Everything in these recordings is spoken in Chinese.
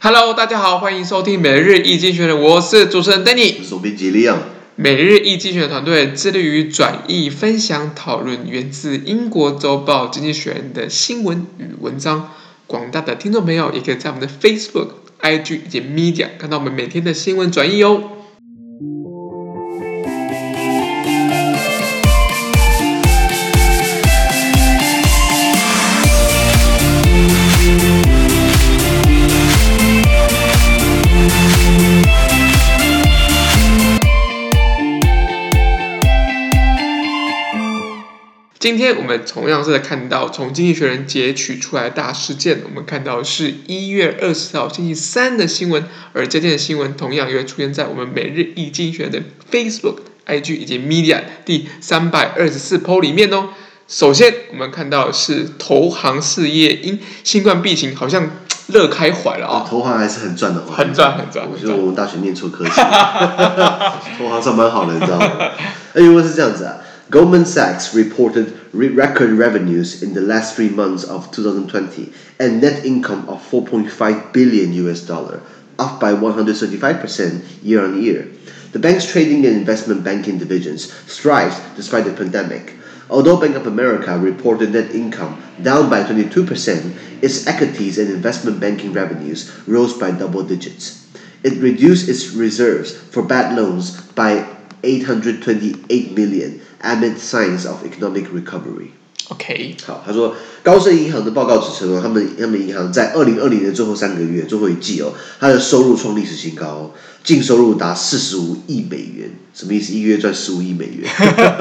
Hello，大家好，欢迎收听每日易经济学人，我是主持人 Danny，我是总编辑 Leon。每日易经济学人团队致力于转译、分享、讨论源自英国周报《经济学人》的新闻与文章。广大的听众朋友也可以在我们的 Facebook、IG 以及 Media 看到我们每天的新闻转译哦。今天我们同样是在看到从《经济学人》截取出来的大事件，我们看到是一月二十号星期三的新闻，而这件新闻同样也会出现在我们每日易经济学人的 Facebook、IG 以及 Media 第三百二十四 po 里面哦。首先，我们看到是投行事业因新冠疫情好像乐开怀了啊、哦！投行还是很赚的，很赚很赚。我觉得我们大学念错科系，投行上班好了，你知道吗？哎，因为是这样子啊。Goldman Sachs reported record revenues in the last three months of 2020 and net income of 4.5 billion US dollar, up by 135% year on year. The bank's trading and investment banking divisions thrived despite the pandemic. Although Bank of America reported net income down by 22%, its equities and investment banking revenues rose by double digits. It reduced its reserves for bad loans by 828 million amid signs of economic recovery. OK，好，他说高盛银行的报告指称哦，他们他们银行在二零二零年最后三个月最后一季哦，它的收入创历史新高哦，净收入达四十五亿美元，什么意思？一个月赚十五亿美元，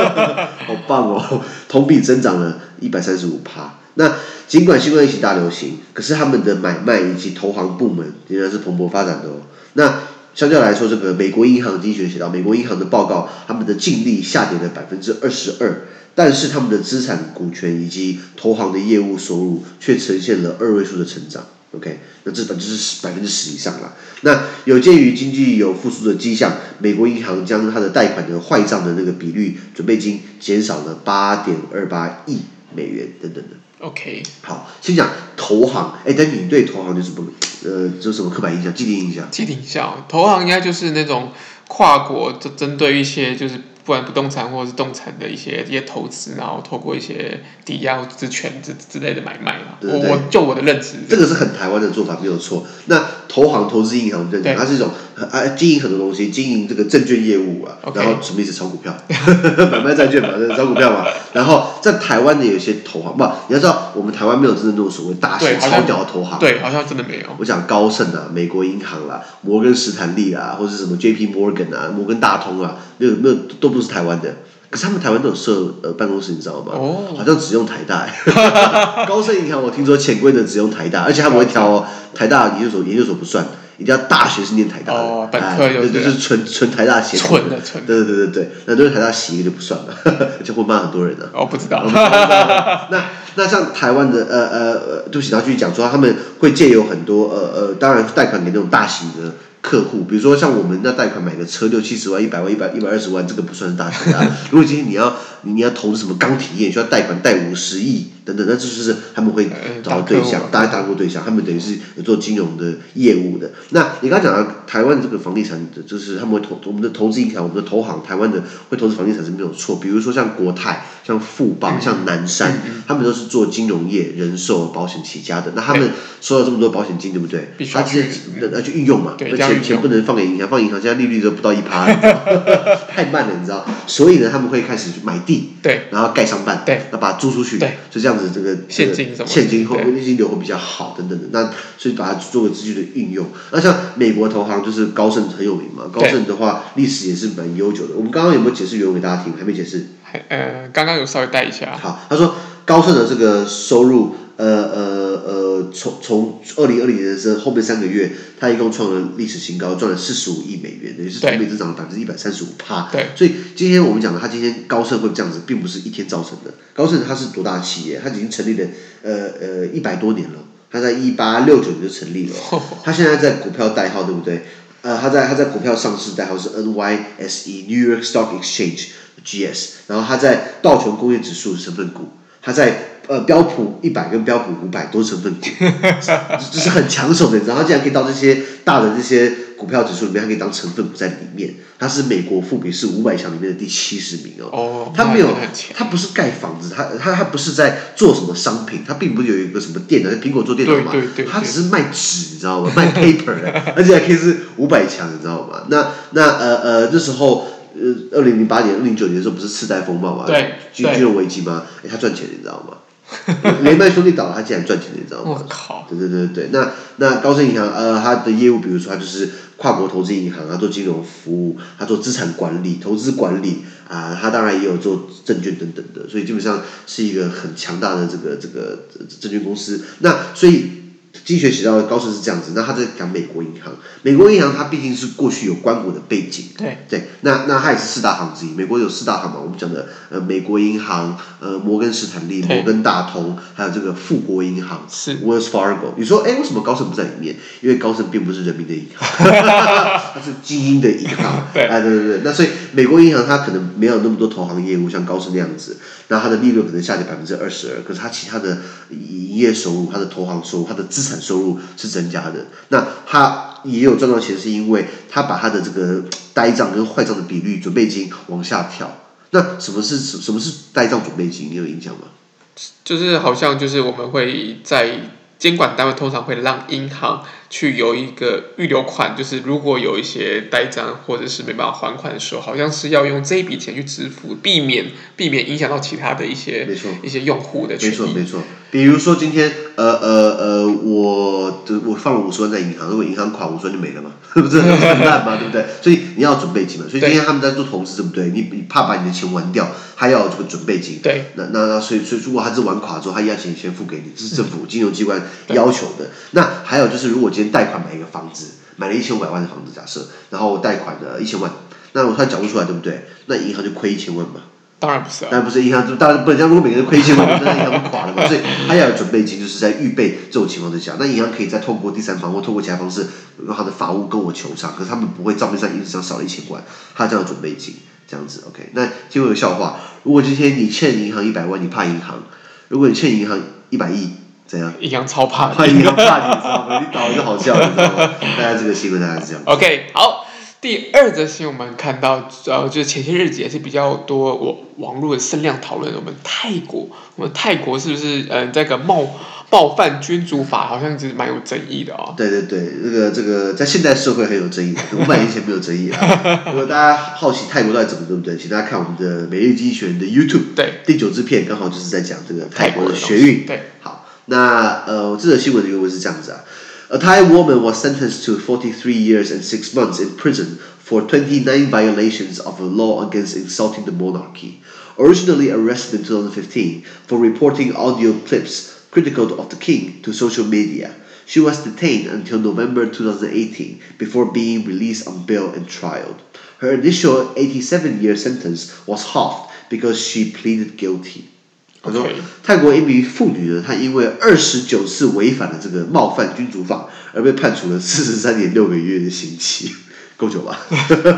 好棒哦！同比增长了一百三十五趴。那尽管新冠疫情大流行，可是他们的买卖以及投行部门仍然是蓬勃发展的哦。那相较来说，这个美国银行经济学写到，美国银行的报告，他们的净利下跌了百分之二十二，但是他们的资产、股权以及投行的业务收入却呈现了二位数的成长。OK，那这本就是百分之十以上了。那有鉴于经济有复苏的迹象，美国银行将它的贷款的坏账的那个比率准备金减少了八点二八亿美元等等的。OK，好，先讲投行。哎，但你对投行有什么呃，有什么刻板印象、既定印象？既定印象，投行应该就是那种跨国，就针对一些就是。不管不动产或者是动产的一些一些投资，然后透过一些抵押之权之之类的买卖嘛。对对对，我我就我的认知，这个是很台湾的做法，没有错。那投行、投资银行认它是一种啊经营很多东西，经营这个证券业务啊.然后什么意思？炒股票，买卖债券嘛，炒股票嘛。然后在台湾的有些投行，不，你要知道，我们台湾没有真正那种所谓大型超屌的投行。对，好像真的没有。我讲高盛啊，美国银行啦，摩根士坦利啊，或者是什么 J.P. Morgan 啊，摩根大通啊，没有没有都不是台湾的。可是他们台湾都有设呃办公室，你知道吗？哦，好像只用台大。高盛银行我听说潜规则只用台大，而且他不会挑哦，台大研究所研究所不算。一定要大学是念台大的，哦，本科有，就是纯纯台大写的，纯的纯。对对对对对，那都是台大写一个就不算了，而且会骂很多人的。哦，不知道。那那像台湾的呃呃呃，对不起，他继续讲说他们会借由很多呃呃，当然贷款给那种大型的。客户，比如说像我们那贷款买的车六七十万、一百万、一百一百二十万，这个不算大钱啊。如果今天你要你，要投资什么钢铁业，需要贷款贷五十亿等等，那这就是他们会找到对象，大家大户对象，他们等于是有做金融的业务的。那你刚刚讲到台湾这个房地产的，就是他们会投我们的投资银行，我们的投行，台湾的会投资房地产是没有错。比如说像国泰、像富邦、像南山，他们都是做金融业、人寿、保险起家的。那他们收到这么多保险金，对不对？他直接那去运用嘛，那钱。钱不能放给银行，放银行现在利率都不到一趴，太慢了，你知道？所以呢，他们会开始买地，对，然后盖商办，对，那把它租出去，对，就这样子，这个现金什么现金会现金流会比较好，等等的。那所以把它做个资金的运用。那像美国投行就是高盛很有名嘛，高盛的话历史也是蛮悠久的。我们刚刚有没有解释原文给大家听？还没解释？还呃，刚刚有稍微带一下。好，他说高盛的这个收入，呃呃呃。从从二零二零年的时候，后面三个月，它一共创了历史新高，赚了四十五亿美元，也就是同比增长了百分之一百三十五趴。对，所以今天我们讲的，它今天高盛会这样子，并不是一天造成的。高盛它是多大企业？它已经成立了呃呃一百多年了，它在一八六九年就成立了。它现在在股票代号对不对？呃，它在它在股票上市代号是 NYSE New York Stock Exchange GS，然后它在道琼工业指数成分股，它在。呃标普一百跟标普五百都是成分股，这是很抢手的，然后竟然可以到这些大的这些股票指数里面，它可以当成分股在里面。它是美国富比士五百强里面的第七十名哦。哦。它没有，它不是盖房子，它它它不是在做什么商品，它并不是有一个什么店的，苹果做电脑嘛，它只是卖纸，你知道吗？卖 paper，而且还可以是五百强，你知道吗？那那呃呃，那时候呃，二零零八年、二零零九年的时候，不是次贷风暴嘛？对。金金融危机吗？哎，他赚钱，你知道吗？雷曼兄弟倒了，他竟然赚钱，你知道吗？我靠！对对对对，那那高盛银行呃，它的业务，比如说它就是跨国投资银行，它做金融服务，它做资产管理、投资管理啊，它当然也有做证券等等的，所以基本上是一个很强大的这个这个证券公司。那所以。经济学写到的高盛是这样子，那他在讲美国银行，美国银行它毕竟是过去有官股的背景，对。对，那那它也是四大行之一，美国有四大行嘛，我们讲的呃美国银行，呃摩根士坦利、摩根大通，还有这个富国银行是。Wells Fargo。你说哎，为什么高盛不在里面？因为高盛并不是人民的银行，它是精英的银行，对，哎对对对，那所以美国银行它可能没有那么多投行业务，像高盛那样子，那它的利润可能下跌百分之二十二，可是它其他的营业收入、它的投行收入、它的资产收入是增加的，那他也有赚到钱，是因为他把他的这个呆账跟坏账的比率准备金往下调。那什么是什么是呆账准备金？你有印象吗？就是好像就是我们会在监管单位通常会让银行去有一个预留款，就是如果有一些呆账或者是没办法还款的时候，好像是要用这一笔钱去支付，避免避免影响到其他的一些没错一些用户的权益。没错没错。比如说今天呃呃呃，我的我放了五十万在银行，如果银行垮，五十万就没了嘛，不是 很烂嘛，对不对？所以你要准备金嘛。所以今天他们在做投资，对不对？你你怕把你的钱玩掉，还要有这个准备金。对。那那那所以所以如果他是玩垮之后，他要钱先付给你，这是政府金融机关要求的。那还有就是，如果今天贷款买一个房子，买了一千五百万的房子，假设，然后贷款的一千万，那我突然缴不出来，对不对？那银行就亏一千万嘛。当然不是啊，当然不是银行，当然不能像如果每个人亏钱嘛，那银行就垮了嘛。所以他要有准备金，就是在预备这种情况之下，那银行可以再透过第三方或透过其他方式，用他的法务跟我求偿，可是他们不会账面上一直上少了一千万，他这样准备金这样子，OK。那就有个笑话，如果今天你欠银行一百万，你怕银行；如果你欠银行一百亿，怎样？银行超怕，怕银行怕你，知道吗？你倒一个好笑，你知道吗？大家这个新闻大概是这样。OK，好。第二则新闻我们看到，呃，就是前些日子也是比较多网网络的声量讨论，我们泰国，我们泰国是不是，呃，这个冒冒犯君主法好像是蛮有争议的哦。对对对，这个这个在现代社会很有争议，五百年前没有争议啊。如果大家好奇泰国到底怎么，对不对？请大家看我们的每日经济学人的 YouTube，对，第九支片刚好就是在讲这个泰国的学运。对，好，那呃，这则新闻的原文是这样子啊。A Thai woman was sentenced to 43 years and six months in prison for 29 violations of a law against insulting the monarchy. Originally arrested in 2015 for reporting audio clips critical of the king to social media, she was detained until November 2018 before being released on bail and trialed. Her initial 87-year sentence was halved because she pleaded guilty. 他说，泰国一名妇女呢，她因为二十九次违反了这个冒犯君主法，而被判处了四十三年六个月的刑期，够久吧？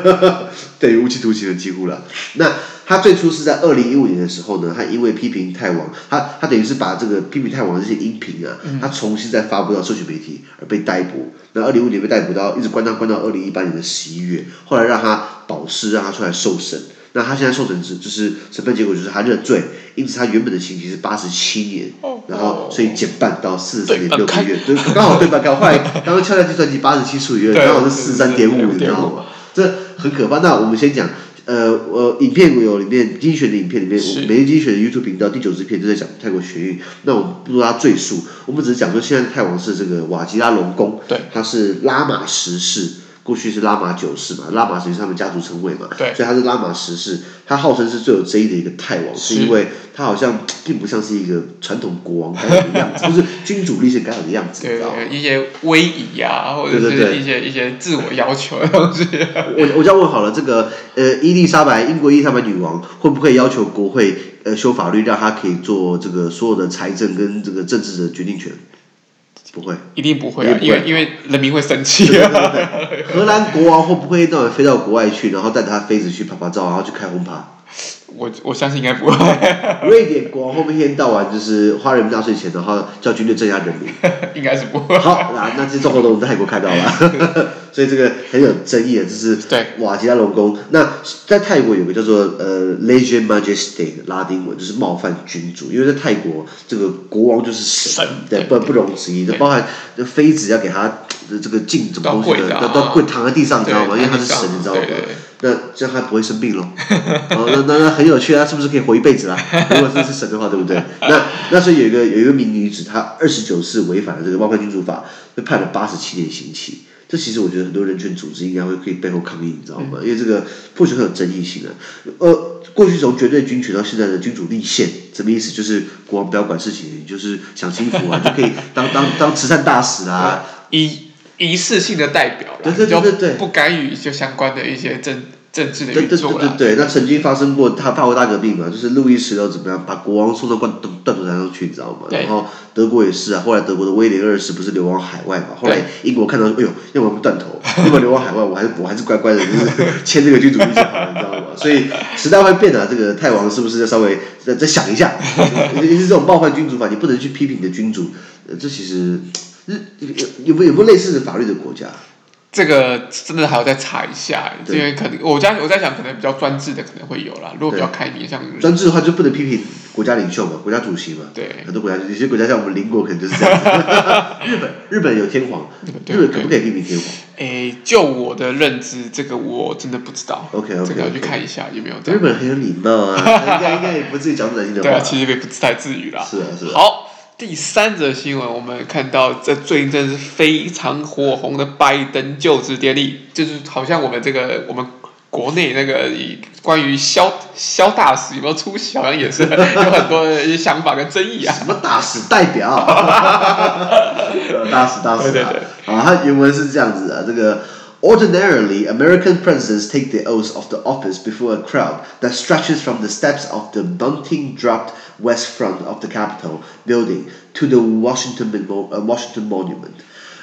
等于，无期徒刑的几乎了。那她最初是在二零一五年的时候呢，她因为批评泰王，她她等于是把这个批评泰王的这些音频啊，她重新再发布到社群媒体，而被逮捕。那二零一五年被逮捕到，一直关到关到二零一八年的十一月，后来让她保释，让她出来受审。那他现在受审是就是审判结果就是他认罪，因此他原本的刑期是八十七年，然后所以减半到四十三年六个月，对，刚好对半，刚好后来刚刚敲下计算机八十七除以二，刚好是四十三点五，你知道吗？这很可怕。那我们先讲，呃呃，影片有里面精选的影片里面，我们每日精选的 YouTube 频道第九支片就在讲泰国学运。那我们不说他赘述，我们只是讲说现在泰王是这个瓦吉拉隆功，对，他是拉玛十世。过去是拉玛九世嘛，拉玛实际上他们家族称谓嘛，对，所以他是拉玛十世，他号称是最有争议的一个泰王，是，是因为他好像并不像是一个传统国王该有的样子，就是君主立宪该有的样子，对，你知道吗？一些威仪啊，或者是一些一些自我要求的东西。我我就要问好了，这个呃伊丽莎白，英国伊丽莎白女王会不会要求国会呃修法律，让她可以做这个所有的财政跟这个政治的决定权？不会，一定不会啊！因为因为人民会生气。荷兰国王会不会到飞到国外去，然后带着他妃子去拍拍照，然后去开轰趴？我我相信应该不会。瑞典国王会不会一天到晚就是花人民纳税钱，然后叫军队镇压人民。应该是不会。好，那那这种活动在泰国看到了，所以这个很有争议的，就是瓦吉拉隆功。那在泰国有个叫做呃 Lese Majeste 拉丁文，就是冒犯君主，因为在泰国这个国王就是神，对，不不容置疑的，包含妃子要给他这个敬什么东西的，都都跪躺在地上，你知道吗？因为他是神，你知道吗？那这样他不会生病喽？哦，那那那很有趣啊，是不是可以活一辈子啊？如果这是神的话，对不对？那那所以有一个有一个名女子，她二十九次违反了这个冒犯君主法，被判了八十七年刑期。这其实我觉得很多人权组织应该会可以背后抗议，你知道吗？因为这个或许很有争议性的。呃，过去从绝对军权到现在的君主立宪，什么意思？就是国王不要管事情，你就是享清福啊，就可以当当当慈善大使啊。一仪式性的代表，对对对对对，不干预就相关的一些政政治的运作对对对对，那曾经发生过他法国大革命嘛，就是路易十六怎么样把国王送到断断头台上去，你知道吗？然后德国也是啊，后来德国的威廉二世不是流亡海外嘛？后来英国看到，哎呦，要不然断头，要么流亡海外，我还是我还是乖乖的，就是签这个君主立宪好了，你知道吗？所以时代会变啊，这个泰王是不是要稍微再再想一下？尤其是这种冒犯君主法，你不能去批评你的君主，这其实。有有没有没有类似的法律的国家？这个真的还要再查一下，因为可能我家我在想，可能比较专制的可能会有啦。如果比较开明，像专制的话，就不能批评国家领袖嘛，国家主席嘛。对，很多国家有些国家像我们邻国，可能就是这样子。日本日本有天皇，日本可不可以批评天皇？诶，就我的认知，这个我真的不知道。OK OK，这个要去看一下有没有。日本很有礼貌啊，应该应该也不至于讲出难听的话。对啊，其实也不太至于啦。是啊是啊。好。第三则新闻，我们看到这最近真的是非常火红的拜登就职典礼，就是好像我们这个我们国内那个关于萧萧大使有没有出席，好像也是 有很多的一些想法跟争议啊。什么大使代表？大使大使啊！对对对啊，他原文是这样子的，这个。Ordinarily, American presidents take the oath of the office before a crowd that stretches from the steps of the bunting-dropped west front of the Capitol building to the Washington, uh, Washington Monument,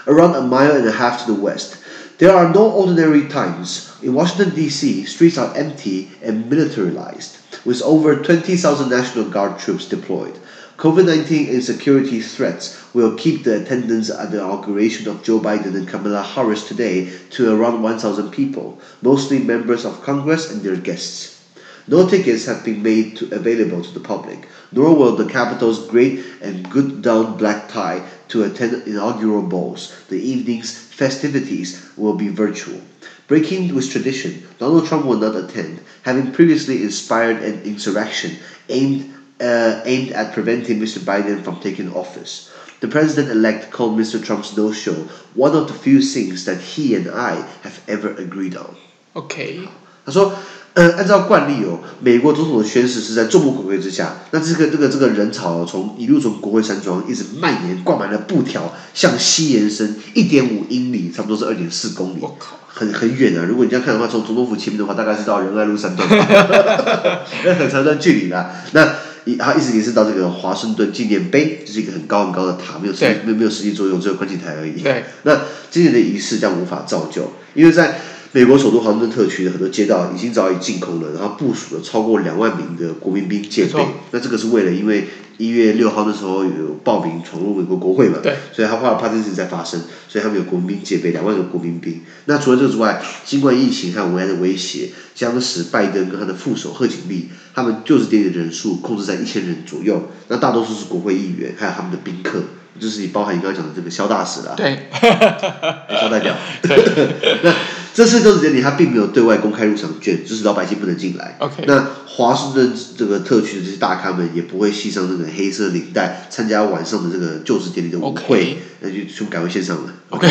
around a mile and a half to the west. There are no ordinary times. In Washington, D.C., streets are empty and militarized, with over 20,000 National Guard troops deployed. COVID-19 and security threats will keep the attendance at the inauguration of Joe Biden and Kamala Harris today to around 1,000 people, mostly members of Congress and their guests. No tickets have been made to, available to the public, nor will the Capitol's great and good down black tie to attend inaugural balls. The evening's festivities will be virtual. Breaking with tradition, Donald Trump will not attend, having previously inspired an insurrection aimed uh, aimed at preventing Mr. Biden from taking office. The president elect called Mr. Trump's no show one of the few things that he and I have ever agreed on. Okay. 他说，呃，按照惯例哦，美国总统的宣誓是在众目睽睽之下，那这个这个这个人潮从一路从国会山庄一直蔓延，挂满了布条，向西延伸一点五英里，差不多是二点四公里，我靠，很很远啊！如果你这样看的话，从总统府前面的话，大概是到仁爱路三段，那很长一段距离啦。那一，他一直延伸到这个华盛顿纪念碑，这是一个很高很高的塔，没有实际没有没有实际作用，只有观景台而已。对。那今年的仪式将无法造就，因为在美国首都华盛顿特区的很多街道已经早已净空了，然后部署了超过两万名的国民兵戒备。那这个是为了因为。一月六号的时候有暴民闯入美国国会嘛？对，所以他怕怕这件事情在发生，所以他们有国民兵戒备，两万个国民兵。那除了这个之外，新冠疫情和文安的威胁，将使拜登跟他的副手贺锦丽他们就职典礼的人数控制在一千人左右。那大多数是国会议员，还有他们的宾客，就是你包含你刚刚讲的这个肖大使啦，对，肖代表。对那这次就职典礼他并没有对外公开入场券，就是老百姓不能进来。那华盛顿这个特区的这些大咖们也不会系上那个黑色领带参加晚上的这个就职典礼的舞会，那.就全部改为线上了。OK，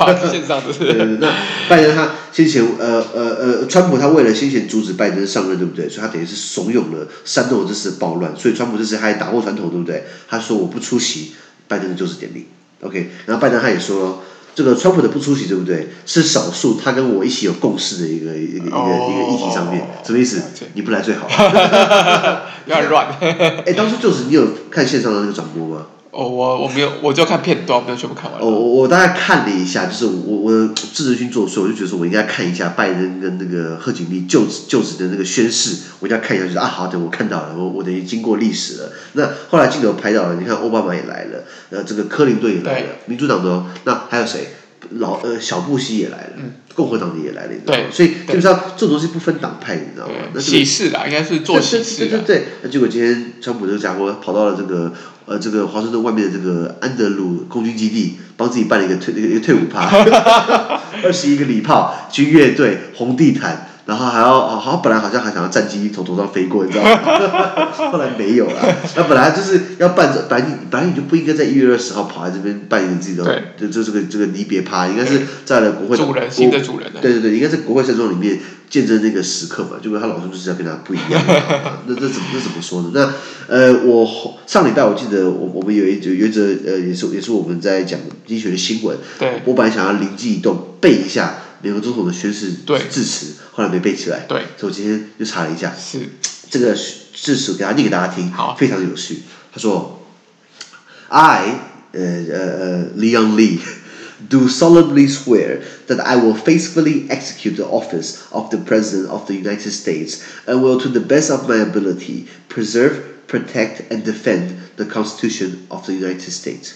哇，线上的是。对，那拜登他先前呃呃呃，川普他为了先前阻止拜登上任，对不对？所以他等于是怂恿了煽动了这次暴乱，所以川普这次他还打破传统，对不对？他说我不出席拜登的就职典礼。OK，然后拜登他也说。这个川普的不出席，对不对？是少数他跟我一起有共识的一个一个一个、oh, 一个议题上面，什么意思？你不来最好。有点乱。哎，当初就是你有看线上的那个转播吗？哦，我我没有，我就看片段，没有全部看完。哦，我我大概看了一下，就是我我的智仁君作祟，我就觉得说我应该看一下拜登跟那个贺锦丽就职就职的那个宣誓，我一定要看一下，就是啊，好的，我看到了，我我等于经过历史了。那后来镜头拍到了，你看奥巴马也来了，呃，这个克林顿也来了，民主党的哦，那还有谁？老呃小布希也来了，嗯、共和党的也来了，你知道吗？所以基本上这种东西不分党派，你知道吗？那喜事啦，应该是做喜事。对对对，那结果今天川普这个家伙跑到了这个呃这个华盛顿外面的这个安德鲁空军基地，帮自己办了一个退一个退伍趴，二十一个礼炮，军乐队，红地毯。然后还要好像本来好像还想要战机从头上飞过，你知道吗？后来没有了。那本来就是要办着，本来你本来你就不应该在一月二十号跑来这边办你自己的，就就这个这个离别趴，应该是在了国会主人新的主人。对对对，应该在国会山庄里面见证那个时刻嘛。结果他老师就是要跟他不一样。那那怎么这怎么说呢？那呃，我上礼拜我记得我我们有一有一则呃也是也是我们在讲经济学的新闻。对。我本来想要灵机一动背一下。美国总统的宣誓致辞，后来没背起来，对，所以我今天就查了一下，是这个致辞给他念给大家听，好，非常有趣。他说：“I，呃呃呃，Leon Lee, do solemnly swear that I will faithfully execute the office of the President of the United States and will, to the best of my ability, preserve, protect, and defend the Constitution of the United States.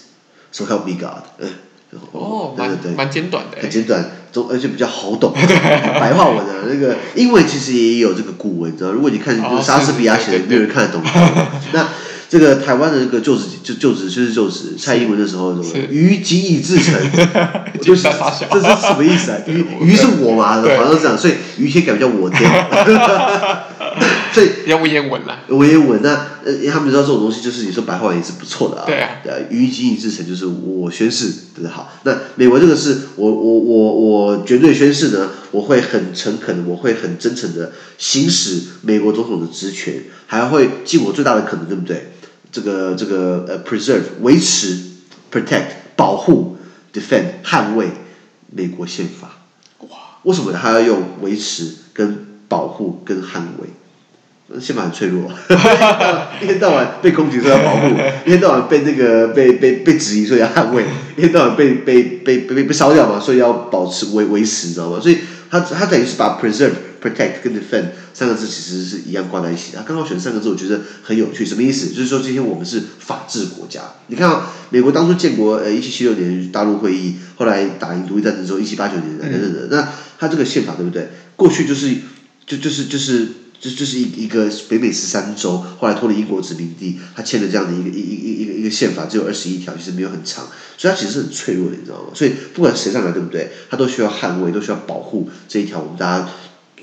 So help me God。” 哦，蛮蛮简短的，很简短，中而且比较好懂，白话文的，那个英文其实也有这个古文，你知道？如果你看就是莎士比亚写的，没有人看得懂。那这个台湾的这个就职就就职就是就职，蔡英文的时候，于谨以至诚，就是这是什么意思啊？于于 是我嘛，好像是这样，所以于天改叫我天。所以比较文言文啦，文言文那呃，他们知道这种东西，就是你说白话也是不错的啊。对啊，于己以至诚，就是我宣誓，对不对？好，那美国这个是我我我我绝对宣誓呢，我会很诚恳的，我会很真诚的行使美国总统的职权，还会尽我最大的可能，对不对？这个这个呃，preserve 维持，protect 保护，defend 捍卫美国宪法。哇，为什么他要用维持跟保护跟捍卫？宪法很脆弱，一天到晚被攻击说要保护，一天到晚被那个被被被质疑说要捍卫，一天到晚被被被被被烧掉嘛，所以要保持维维持，你知道吗？所以他他等于是把 preserve、protect 跟 defend 三个字其实是一样挂在一起的。他刚好选三个字，我觉得很有趣，什么意思？就是说今天我们是法治国家。你看啊，美国当初建国，呃，一七七六年大陆会议，后来打赢独立战争之后，一七八九年等等等，那他这个宪法对不对？过去就是就就是就是。这就是一一个北美十三州，后来脱离英国殖民地，他签了这样的一个一一一一个一个宪法，只有二十一条，其实没有很长，所以它其实是很脆弱的，你知道吗？所以不管谁上来，对不对？他都需要捍卫，都需要保护这一条我们大家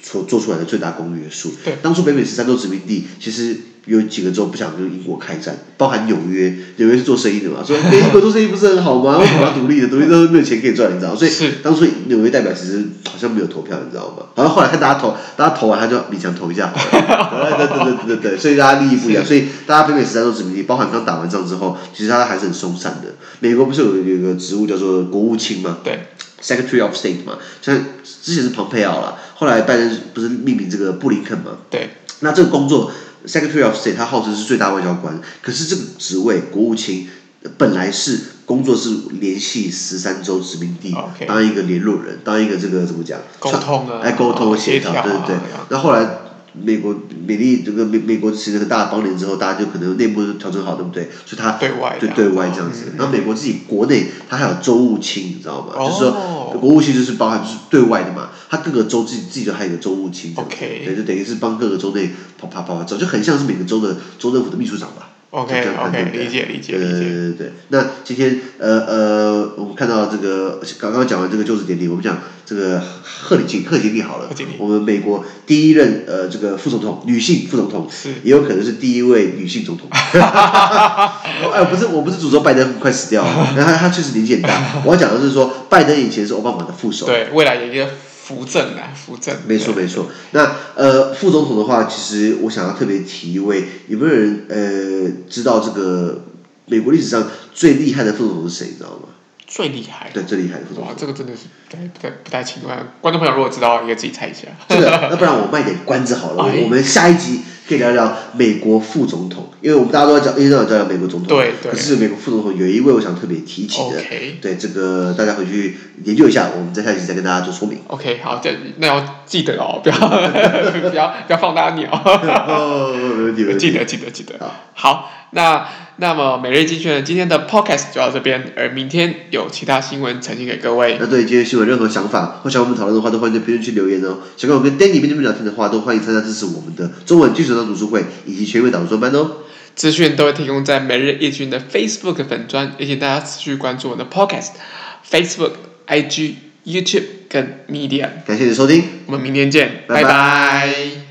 所做出来的最大公约数。对，当初北美十三州殖民地，其实。有几个州不想跟英国开战，包含纽约，纽约是做生意的嘛，说跟英国做生意不是很好吗？为什么要独立的？独立都没有钱可以赚，你知道？所以当初纽约代表其实好像没有投票，你知道吗？好像后来看大家投，大家投完他就勉强投一下，对对对对对对，所以大家利益不一样，所以大家北美十三州殖民地，包含刚打完仗之后，其实他还是很松散的。美国不是有有一个职务叫做国务卿吗？对，Secretary of State 嘛，像之前是蓬佩奥啦，后来拜登不是命名这个布林肯嘛？对，那这个工作。Secretary of State，他号称是最大外交官，可是这个职位国务卿本来是工作是联系十三州殖民地，okay. 当一个联络人，当一个这个怎么讲？沟通啊，哎，沟通协调，对对对。那、啊、后来美国美利这个美美国形成很大的邦联之后，大家就可能内部调整好，对不对？所以他对外对对外这样子。然后美国自己国内，它还有州务卿，你知道吗？哦、就是说国务卿就是包含就是对外的嘛。它各个州自己自己就还有一个州务卿.对，就等于是帮各个州内跑跑跑跑走，就很像是每个州的州政府的秘书长吧。OK OK，理解理解理解。对对对对，那今天呃呃，我们看到这个刚刚讲完这个就职典礼，我们讲这个贺礼金贺锦丽好了，我们美国第一任呃这个副总统女性副总统，也有可能是第一位女性总统。哎，不是，我不是诅咒拜登快死掉了，他他确实年纪很大。我要讲的是说，拜登以前是奥巴马的副手，对，未来有一个。扶正啊，扶正。没错没错，那呃副总统的话，其实我想要特别提一位，有没有人呃知道这个美国历史上最厉害的副总统是谁？你知道吗？最厉害。对，最厉害的副总统。哇，这个真的是不太不太不太清楚。观众朋友如果知道，也可以自己猜一下。这个，那不然我卖点关子好了，哎、我们下一集。可以聊聊美国副总统，因为我们大家都在讲，一直都在讲美国总统，对对。可是美国副总统有一位我想特别提起的，okay. 对这个大家回去研究一下，我们在下一集再跟大家做说明。OK，好，这那要记得哦，不要 不要不要放大鸟。哦。记得记得记得。好，那那么每日精选今天的 Podcast 就到这边，而明天有其他新闻呈现给各位。那对今天新闻任何想法或想我们讨论的话，都欢迎在评论区留言哦。想跟我跟 Danny 边边聊天的话，都欢迎参加支持我们的中文精读书会以及全英导读班哦。资讯都会提供在每日一群的 Facebook 粉专，也请大家持续关注我的 Podcast、Facebook、IG、YouTube 跟 Media。感谢你的收听，我们明天见，拜拜。拜拜。